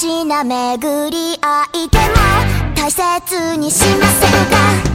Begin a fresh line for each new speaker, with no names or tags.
しな巡り合いても大切にしませんか？